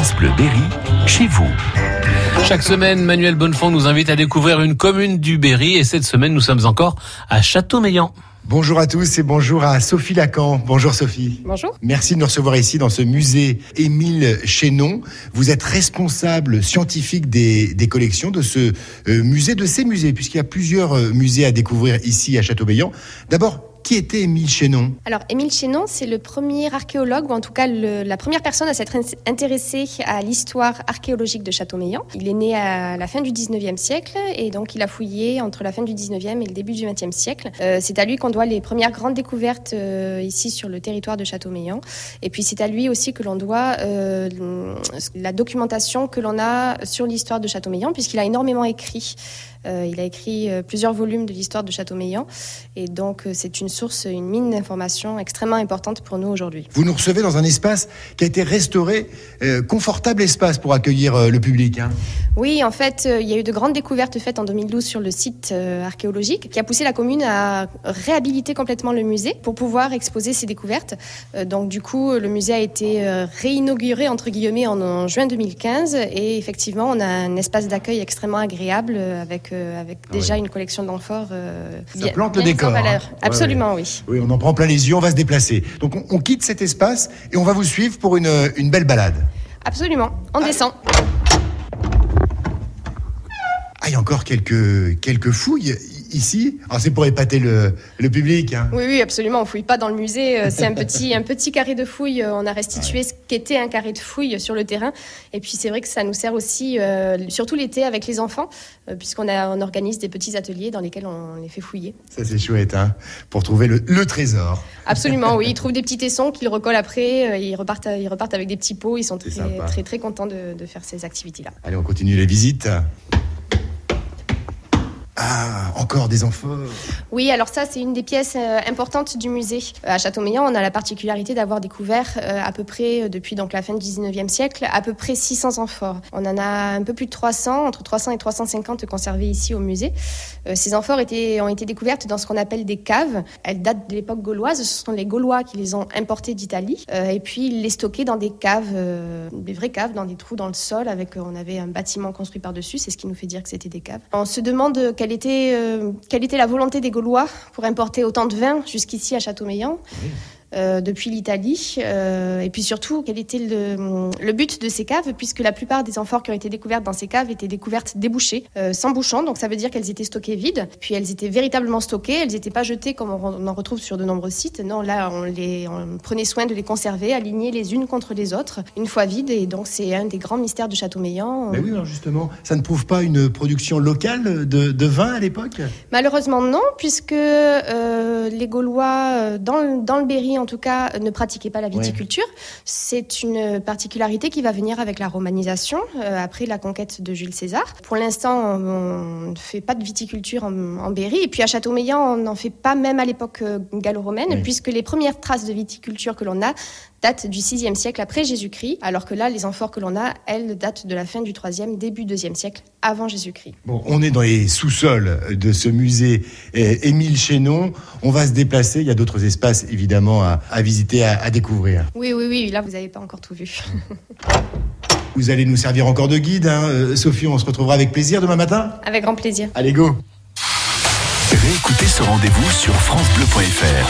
France Bleu Berry, chez vous. Chaque semaine, Manuel Bonnefond nous invite à découvrir une commune du Berry et cette semaine, nous sommes encore à Châteaumeillan. Bonjour à tous et bonjour à Sophie Lacan. Bonjour Sophie. Bonjour. Merci de nous recevoir ici dans ce musée Émile Chénon. Vous êtes responsable scientifique des, des collections de ce euh, musée, de ces musées, puisqu'il y a plusieurs euh, musées à découvrir ici à Châteaumeillan. D'abord, qui était Émile Chénon Alors, Émile Chénon, c'est le premier archéologue, ou en tout cas la première personne à s'être intéressée à l'histoire archéologique de Châteaumeillan. Il est né à la fin du 19e siècle et donc il a fouillé entre la fin du 19e et le début du 20e siècle. Euh, c'est à lui qu'on doit les premières grandes découvertes euh, ici sur le territoire de Châteaumeillan. Et puis c'est à lui aussi que l'on doit euh, la documentation que l'on a sur l'histoire de Châteaumeillan, puisqu'il a énormément écrit. Euh, il a écrit euh, plusieurs volumes de l'histoire de Châteaumeillan et donc euh, c'est une source, une mine d'informations extrêmement importante pour nous aujourd'hui. Vous nous recevez dans un espace qui a été restauré, confortable espace pour accueillir le public. Hein. Oui, en fait, il y a eu de grandes découvertes faites en 2012 sur le site archéologique qui a poussé la commune à réhabiliter complètement le musée pour pouvoir exposer ces découvertes. donc du coup, le musée a été réinauguré entre guillemets en, en juin 2015 et effectivement, on a un espace d'accueil extrêmement agréable avec avec déjà oui. une collection d'amphores. Euh, Ça bien, plante le décor. Hein. Absolument, ouais, oui. Oui, on en prend plein les yeux, on va se déplacer. Donc on, on, quitte cet espace et on va vous suivre pour une, une belle balade. Absolument, on ah. descend. Ah, il y a encore quelques, quelques fouilles ici. Alors c'est pour épater le, le public. Hein. Oui, oui, absolument. On fouille pas dans le musée. C'est un petit, un petit carré de fouilles. On a restitué ouais. ce qu'était un carré de fouilles sur le terrain. Et puis c'est vrai que ça nous sert aussi, euh, surtout l'été avec les enfants, euh, puisqu'on on organise des petits ateliers dans lesquels on les fait fouiller. Ça c'est chouette, hein, pour trouver le, le, trésor. Absolument, oui. Ils trouvent des petits tessons qu'ils recollent après. Euh, Ils repartent, ils repartent avec des petits pots. Ils sont très, très, très, contents de, de faire ces activités-là. Allez, on continue les visites. Ah, encore des amphores. Oui, alors ça, c'est une des pièces euh, importantes du musée. Euh, à Châteaumeillan, on a la particularité d'avoir découvert euh, à peu près, depuis donc la fin du 19e siècle, à peu près 600 amphores. On en a un peu plus de 300, entre 300 et 350 conservés ici au musée. Ces amphores étaient, ont été découvertes dans ce qu'on appelle des caves. Elles datent de l'époque gauloise. Ce sont les Gaulois qui les ont importées d'Italie. Et puis, ils les stockaient dans des caves, des vraies caves, dans des trous dans le sol. Avec, on avait un bâtiment construit par-dessus. C'est ce qui nous fait dire que c'était des caves. On se demande quelle euh, quelle était la volonté des Gaulois pour importer autant de vin jusqu'ici à Châteaumeillan. Euh, depuis l'Italie. Euh, et puis surtout, quel était le, le, but de ces caves, puisque la plupart des amphores qui ont été découvertes dans ces caves étaient découvertes débouchées, euh, sans bouchon. Donc ça veut dire qu'elles étaient stockées vides. Puis elles étaient véritablement stockées. Elles n'étaient pas jetées comme on en retrouve sur de nombreux sites. Non, là, on, les, on prenait soin de les conserver, alignées les unes contre les autres, une fois vides. Et donc c'est un des grands mystères de Châteaumeillan. Mais oui, alors justement, ça ne prouve pas une production locale de, de vin à l'époque? Malheureusement non, puisque les Gaulois, dans, dans le Berry en tout cas, ne pratiquaient pas la viticulture. Oui. C'est une particularité qui va venir avec la romanisation, euh, après la conquête de Jules César. Pour l'instant, on ne fait pas de viticulture en, en Berry. Et puis à Châteaumeillan, on n'en fait pas même à l'époque euh, gallo-romaine, oui. puisque les premières traces de viticulture que l'on a datent du 6e siècle après Jésus-Christ, alors que là, les amphores que l'on a, elles, datent de la fin du 3e, début 2e siècle, avant Jésus-Christ. Bon, on est dans les sous-sols de ce musée Émile Chénon. On va se déplacer. Il y a d'autres espaces, évidemment, à, à visiter, à, à, découvrir. Oui, oui, oui. Là, vous n'avez pas encore tout vu. vous allez nous servir encore de guide. Hein. Sophie, on se retrouvera avec plaisir demain matin Avec grand plaisir. Allez, go Réécoutez ce rendez-vous sur FranceBleu.fr.